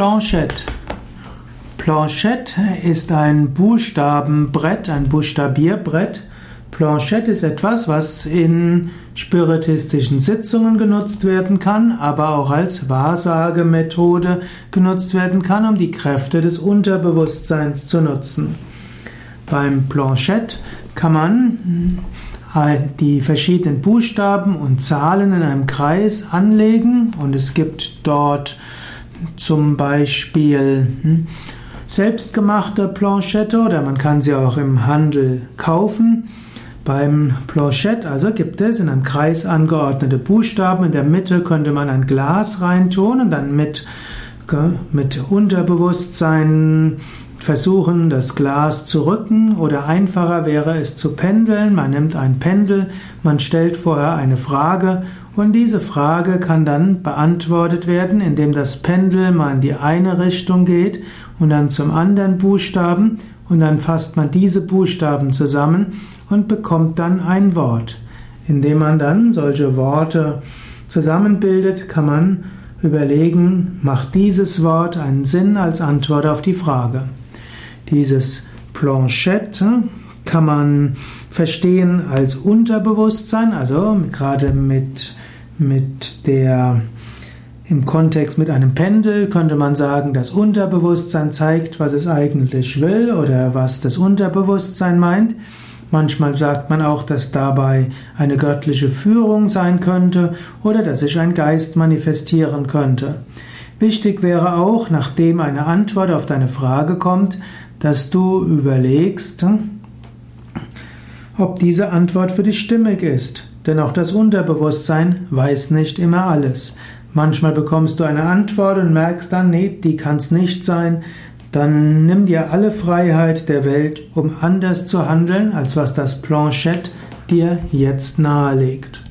Planchette. Planchette ist ein Buchstabenbrett, ein Buchstabierbrett. Planchette ist etwas, was in spiritistischen Sitzungen genutzt werden kann, aber auch als Wahrsagemethode genutzt werden kann, um die Kräfte des Unterbewusstseins zu nutzen. Beim Planchette kann man äh, die verschiedenen Buchstaben und Zahlen in einem Kreis anlegen und es gibt dort zum Beispiel hm, selbstgemachte Planchette oder man kann sie auch im Handel kaufen. Beim Planchette also gibt es in einem Kreis angeordnete Buchstaben. In der Mitte könnte man ein Glas reintun und dann mit, mit Unterbewusstsein versuchen, das Glas zu rücken oder einfacher wäre es zu pendeln. Man nimmt ein Pendel, man stellt vorher eine Frage und diese Frage kann dann beantwortet werden, indem das Pendel mal in die eine Richtung geht und dann zum anderen Buchstaben und dann fasst man diese Buchstaben zusammen und bekommt dann ein Wort. Indem man dann solche Worte zusammenbildet, kann man überlegen, macht dieses Wort einen Sinn als Antwort auf die Frage. Dieses Planchette kann man verstehen als Unterbewusstsein, also gerade mit, mit der im Kontext mit einem Pendel könnte man sagen, das Unterbewusstsein zeigt, was es eigentlich will oder was das Unterbewusstsein meint. Manchmal sagt man auch, dass dabei eine göttliche Führung sein könnte oder dass sich ein Geist manifestieren könnte. Wichtig wäre auch, nachdem eine Antwort auf deine Frage kommt, dass du überlegst, ob diese Antwort für dich stimmig ist. Denn auch das Unterbewusstsein weiß nicht immer alles. Manchmal bekommst du eine Antwort und merkst dann, nee, die kann es nicht sein. Dann nimm dir alle Freiheit der Welt, um anders zu handeln, als was das Planchette dir jetzt nahelegt.